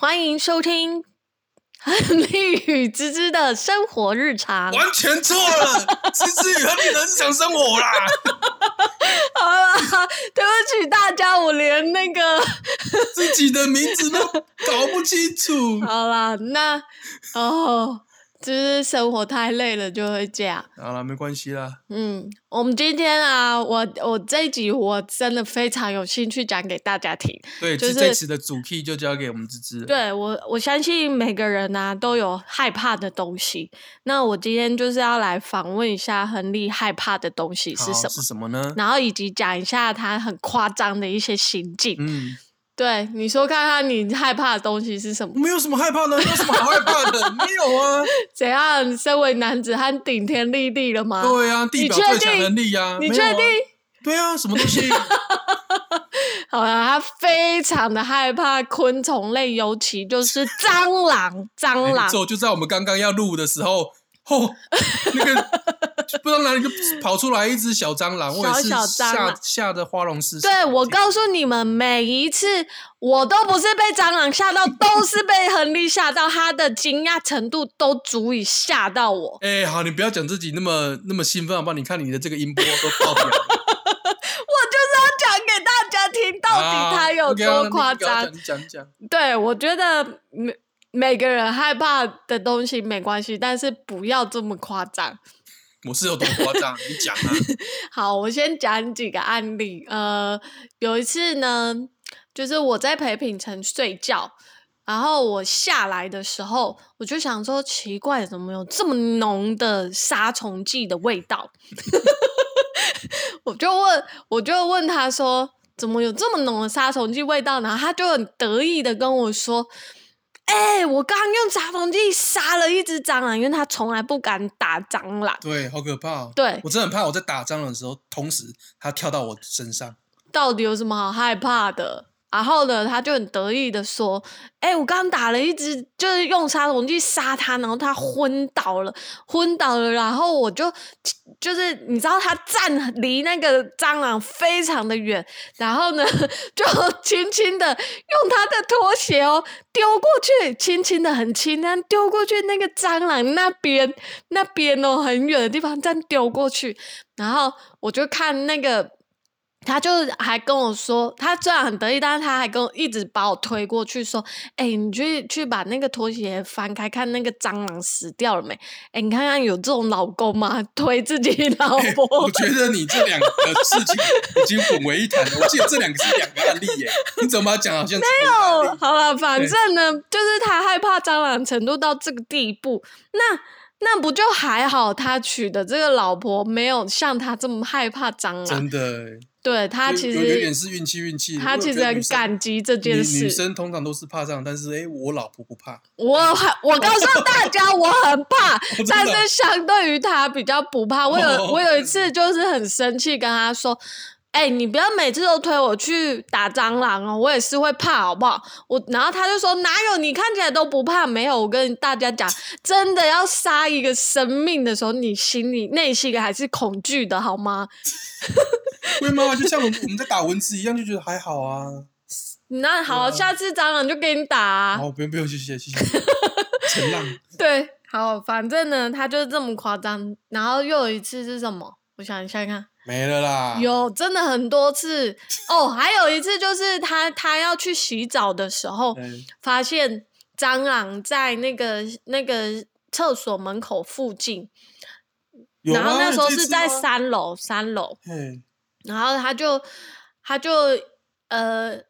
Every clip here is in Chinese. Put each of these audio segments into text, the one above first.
欢迎收听 亨利与芝芝的生活日常。完全错了，芝芝与亨利的日常生活啦。好啦，对不起大家，我连那个自己的名字都搞不清楚。好啦，那哦，就是生活太累了，就会这样。好了，没关系啦。嗯，我们今天啊，我我这一集我真的非常有兴趣讲给大家听。对，就是这次的主 key 就交给我们芝芝了。对我，我相信每个人啊、都有害怕的东西。那我今天就是要来访问一下亨利害怕的东西，是什么，是什么呢？然后以及讲一下他很夸张的一些行径。嗯，对，你说看看你害怕的东西是什么？没有什么害怕的，没有什么 好害怕的，没有啊。怎样？身为男子汉顶天立地了吗？对啊，地表最强定能力啊。你确定？对啊，什么东西？好了，他非常的害怕昆虫类，尤其就是蟑螂。蟑螂就在我们刚刚要录的时候，哦，那个 不知道哪里就跑出来一只小蟑螂，我也是小小蟑螂吓吓得花容失色。对我告诉你们，每一次我都不是被蟑螂吓到，都是被亨利吓到，他的惊讶程度都足以吓到我。哎、好，你不要讲自己那么那么兴奋好不好？你看你的这个音波都爆表了，我就是要讲给大家听，到底他有多夸张。啊？你讲你讲，对，我觉得每每个人害怕的东西没关系，但是不要这么夸张。我是有多夸张？你讲啊！好，我先讲几个案例。呃，有一次呢，就是我在陪品成睡觉，然后我下来的时候，我就想说，奇怪，怎么有这么浓的杀虫剂的味道？我就问，我就问他说，怎么有这么浓的杀虫剂味道？然后他就很得意的跟我说。哎、我刚刚用杀虫剂杀了一只蟑螂，因为它从来不敢打蟑螂。对，好可怕、哦。对我真的很怕我在打蟑螂的时候，同时它跳到我身上。到底有什么好害怕的？然后呢，他就很得意的说：“哎、我刚打了一只，就是用杀虫剂杀它，然后它昏倒了，昏倒了。然后我就就是你知道，他站离那个蟑螂非常的远，然后呢，就 轻轻的用他的拖鞋哦丢过去，轻轻的很轻，然后丢过去那个蟑螂那边那边哦很远的地方，这样丢过去。然后我就看那个。”他就还跟我说，他虽然很得意，但是他还跟我一直把我推过去，说：“哎、你去去把那个拖鞋翻开，看那个蟑螂死掉了没？哎、你看看有这种老公吗？推自己老哎婆，我觉得你这两个事情已经混为一谈了。我记得这两个是两个案例耶，你怎么讲好像没有，好了，反正呢，就是他害怕蟑螂程度到这个地步，那那不就还好？他娶的这个老婆没有像他这么害怕蟑螂，真的，对他其实有有点实是运气运气。他其实很感激这件事女事。生通常都是怕这样，但是哎，我老婆不怕。我很，我告诉大家，我很怕，但是相对于他比较不怕。我有哦我有一次就是很生气，跟他说：“哎、你不要每次都推我去打蟑螂哦，我也是会怕，好不好？”我然后他就说：“哪有？你看起来都不怕。”没有，我跟大家讲，真的要杀一个生命的时候，你心里内心还是恐惧的，好吗？会吗？就像我们我们在打蚊子一样，就觉得还好啊。那好，啊下次蟑螂就给你打、啊。好，不用不用，谢谢谢谢。陈浪，对，好，反正呢，他就是这么夸张。然后又有一次是什么？我想一下看，没了啦。有真的很多次哦。还有一次就是他他要去洗澡的时候，嗯发现蟑螂在那个那个厕所门口附近，然后那时候是在三楼，三楼，嗯然后他就他就呃，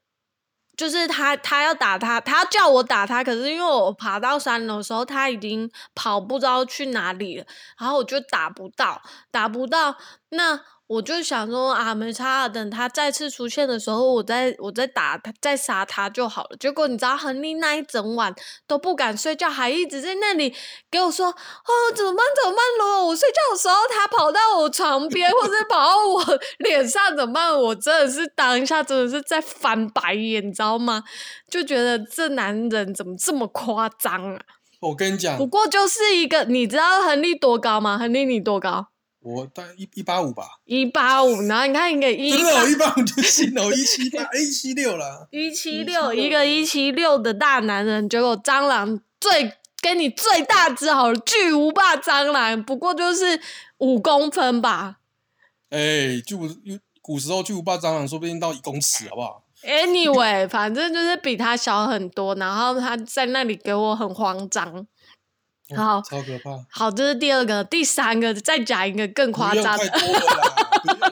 就是他他要打他，他叫我打他，可是因为我爬到三楼的时候，他已经跑不知道去哪里了，然后我就打不到，打不到，那我就想说啊，没差啊，等他再次出现的时候，我再我再打他，再杀他就好了。结果你知道，亨利那一整晚都不敢睡觉，还一直在那里给我说：“哦，怎么办？怎么办了？我睡觉的时候，他跑到我床边，或者跑到我 脸上，怎么办？”我真的是当下真的是在翻白眼，你知道吗？就觉得这男人怎么这么夸张啊？我跟你讲不，过就是一个，你知道亨利多高吗？亨利你多高？我大概一一八五吧，一八五，然后你看一个一真的我，一八五就行了，我一七八，哎，一七六啦。一七六，一个一七六的大男人，结果蟑螂最跟你最大只好了，巨无霸蟑螂，不过就是五公分吧。哎，就古时候巨无霸蟑螂，说不定到一公尺，好不好？Anyway，反正就是比他小很多，然后他在那里给我很慌张。好超可怕。好，这是第二个，第三个再讲一个更夸张的。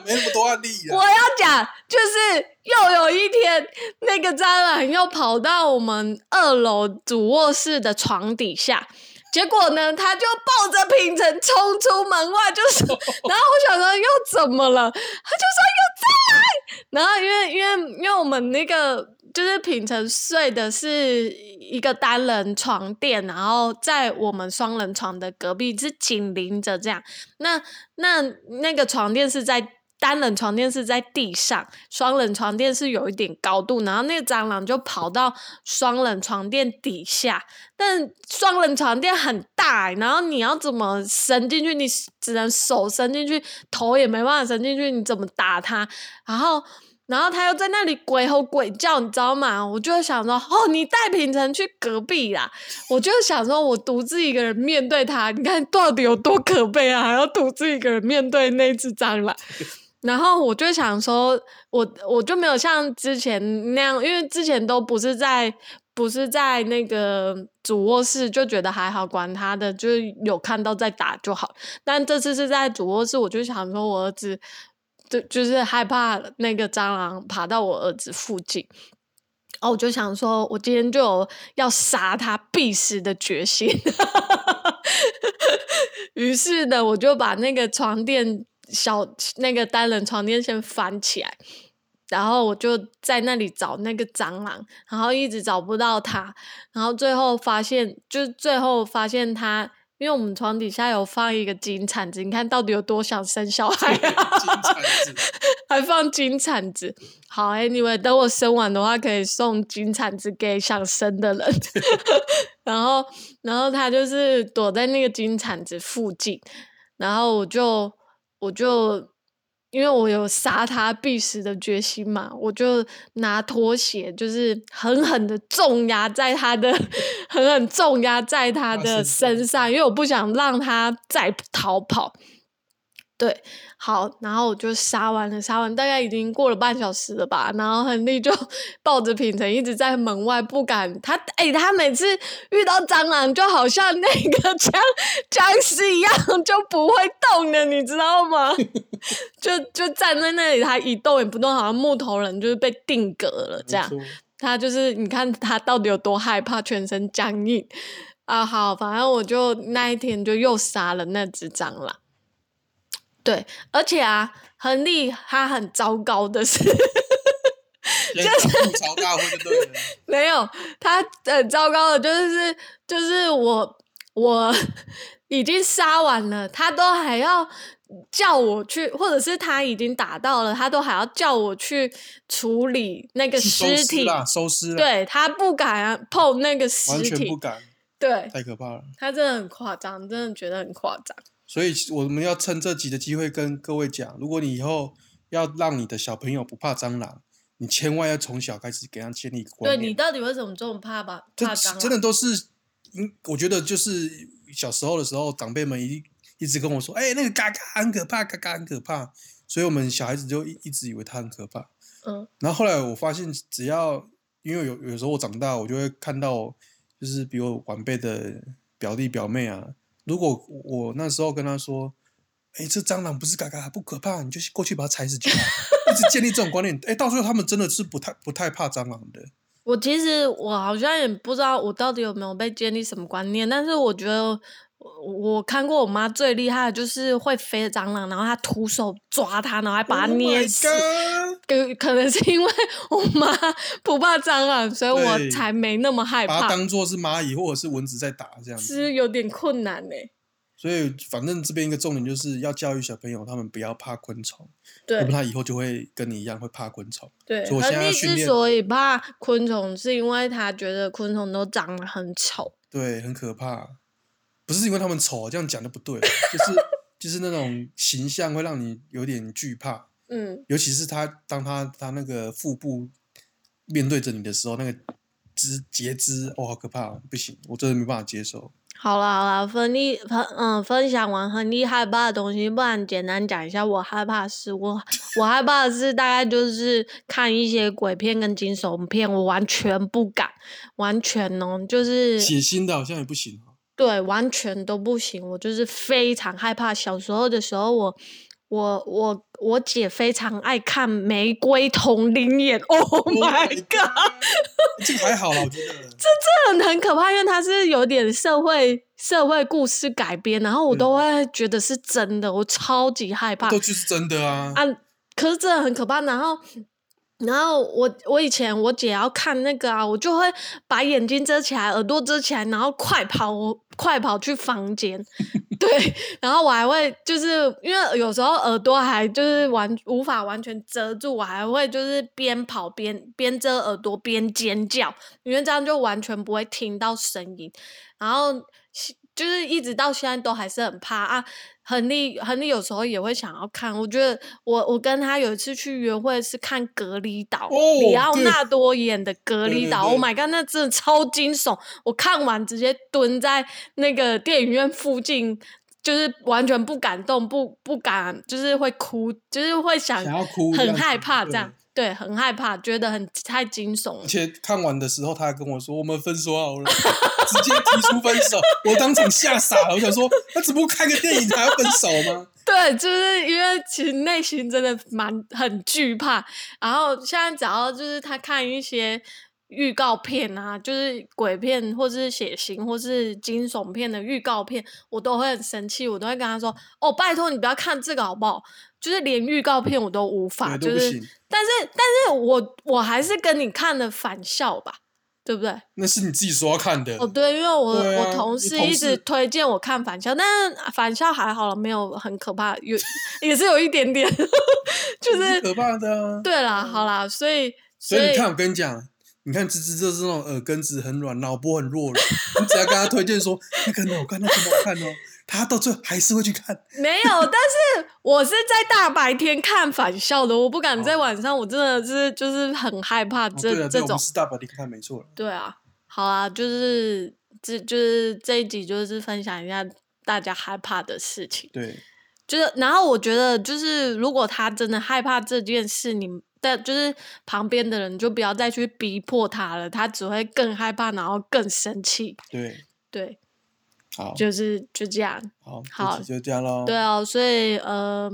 没那么多案例我啊。要讲，就是又有一天，那个蟑螂又跑到我们二楼主卧室的床底下，结果呢，他就抱着平层冲出门外，就是，然后我想说又怎么了？他就说有蟑螂，然后因为因为因为我们那个就是品成睡的是一个单人床垫，然后在我们双人床的隔壁是紧邻着这样，那那那个床垫是在单人床垫是在地上，双人床垫是有一点高度，然后那个蟑螂就跑到双人床垫底下，但双人床垫很大、然后你要怎么伸进去？你只能手伸进去，头也没办法伸进去，你怎么打它？然后。然后他又在那里鬼吼鬼叫，你知道吗？我就想说，哦，你带品成去隔壁啦。我就想说，我独自一个人面对他，你看到底有多可悲啊！还要独自一个人面对那只蟑螂。然后我就想说，我我就没有像之前那样，因为之前都不是在不是在那个主卧室，就觉得还好，管他的，就是有看到在打就好。但这次是在主卧室，我就想说，我儿子就就是害怕那个蟑螂爬到我儿子附近。哦，我就想说，我今天就有要杀他必死的决心。于是呢，我就把那个床垫小那个单人床垫先翻起来，然后我就在那里找那个蟑螂，然后一直找不到它，然后最后发现，就最后发现它，因为我们床底下有放一个金铲子，你看到底有多想生小孩啊？金铲子，还放金铲子。好，Anyway，等我生完的话，可以送金铲子给想生的人。然后，然后他就是躲在那个金铲子附近，然后我就我就因为我有杀他必死的决心嘛，我就拿拖鞋，就是狠狠的重压在他的，狠狠重压在他的身上，因为我不想让他再逃跑。对，好，然后我就杀完了，杀完大概已经过了半小时了吧，然后亨利就 抱着品成一直在门外不敢，他哎、他每次遇到蟑螂就好像那个僵僵尸一样就不会动的，你知道吗？就就站在那里，他一动也不动，好像木头人就是被定格了这样。他就是你看他到底有多害怕，全身僵硬啊！好，反正我就那一天就又杀了那只蟑螂。对，而且啊，亨利他很糟糕的是，就对了。没有他很糟糕的，就是就是我我已经杀完了，他都还要叫我去，或者是他已经打到了，他都还要叫我去处理那个收尸体。尸，收尸啦，对他不敢碰那个尸完全体不，敢，对太可怕了。他真的很夸张，真的觉得很夸张。所以我们要趁这集的机会跟各位讲，如果你以后要让你的小朋友不怕蟑螂，你千万要从小开始给他建立观念。对你到底为什么这么怕吧？怕蟑螂？真的都是，嗯，我觉得就是小时候的时候，长辈们一一直跟我说，哎、那个嘎嘎很可怕，嘎嘎很可怕，所以我们小孩子就一一直以为它很可怕。嗯然后后来我发现，只要因为有有时候我长大，我就会看到，就是比我晚辈的表弟表妹啊，如果我那时候跟他说，哎、这蟑螂不是嘎嘎不可怕，你就过去把它踩死就好，一直建立这种观念，哎、到最后他们真的是不太不太怕蟑螂的。我其实我好像也不知道我到底有没有被建立什么观念，但是我觉得我我看过我妈最厉害的就是会飞的蟑螂，然后她徒手抓它，然后还把它 Oh 捏死。可可能是因为我妈 不怕蟑螂，所以我才没那么害怕把它怕，当做是蚂蚁或者是蚊子在打这样子。是有点困难呢、所以反正这边一个重点就是要教育小朋友，他们不要怕昆虫，要不对然他以后就会跟你一样会怕昆虫。对，所以我现在之所以怕昆虫，是因为他觉得昆虫都长得很丑。对，很可怕。不是因为他们丑，这样讲就不对，就是就是那种形象会让你有点惧怕，嗯，尤其是他当他他那个腹部面对着你的时候，那个肢截肢，哦，好可怕、哦，不行，我真的没办法接受。好啦好啦，分利分嗯分享完很厉害怕的东西，不然简单讲一下我害怕的事。我 我害怕的是大概就是看一些鬼片跟惊悚片，我完全不敢，完全哦，就是血腥的好像也不行哦。对，完全都不行。我就是非常害怕。小时候的时候，我我我我姐非常爱看《玫瑰同林眼 》，Oh my god！这个还好啦，我觉得。这这很很可怕，因为它是有点社会社会故事改编，然后我都会觉得是真的，我超级害怕都就是真的啊。啊！可是真的很可怕。然后，然后我我以前我姐要看那个啊，我就会把眼睛遮起来，耳朵遮起来，然后快跑，我快跑去房间。对，然后我还会就是因为有时候耳朵还就是完无法完全遮住，我还会就是边跑边边遮耳朵边尖叫，因为这样就完全不会听到声音。然后就是一直到现在都还是很怕啊。亨利亨利有时候也会想要看，我觉得我我跟他有一次去约会是看《隔离岛》哦里奥纳多演的《隔离岛》，Oh my god，那真的超惊悚！我看完直接蹲在那个电影院附近，就是完全不敢动，不不敢，就是会哭，就是会想很害怕这样对，很害怕，觉得很太惊悚了而。且看完的时候，他还跟我说：“我们分手好了。”直接提出分手，我当场吓傻了。我想说，那只不过看个电影还要分手吗？对，就是因为其实内心真的蛮很惧怕，然后现在只要就是他看一些预告片啊，就是鬼片或是血腥或是惊悚片的预告片，我都会很生气，我都会跟他说：“哦，拜托你不要看这个好不好？”就是连预告片我都无法，就是但是但是我我还是跟你看的返校吧，对不对？那是你自己说要看的。哦，对，因为我、啊我同事一直推荐我看返校，但是返校还好了，没有很可怕，有 也是有一点点，就是可怕的啊。对啦，好啦，所以所以你看，我跟你讲，你看芝芝就是那种耳根子很软、脑波很弱的，你只要跟他推荐说那个很好看，那个很好看哦，他到最后还是会去看。没有，但是我是在大白天看返校的，我不敢在晚上，我真的是就是很害怕哦这、对了，对，我这种们是大白天看没错了。对啊，好啊，就是这就是这一集就是分享一下大家害怕的事情。对，就是，然后我觉得，就是如果他真的害怕这件事，你但就是旁边的人就不要再去逼迫他了，他只会更害怕，然后更生气。对，对，好，就是就这样。好，好就这样喽。对哦，所以呃，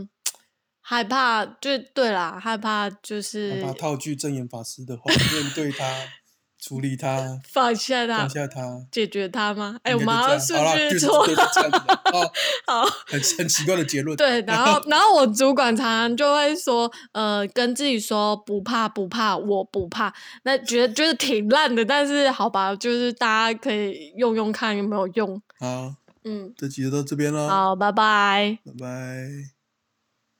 害怕就对啦，害怕就是把套句正言法师的话，面对他，处理它，放下它放，下它。解决它吗？哎、应我们好像顺序错对，就这样子 的哦，好。很很奇怪的结论。对，然后 然后我主管常常就会说，呃，跟自己说不怕不怕，我不怕。那觉得就是挺烂的，但是好吧，就是大家可以用用看有没有用。好，嗯，这集就到这边喽，好，拜拜。拜拜。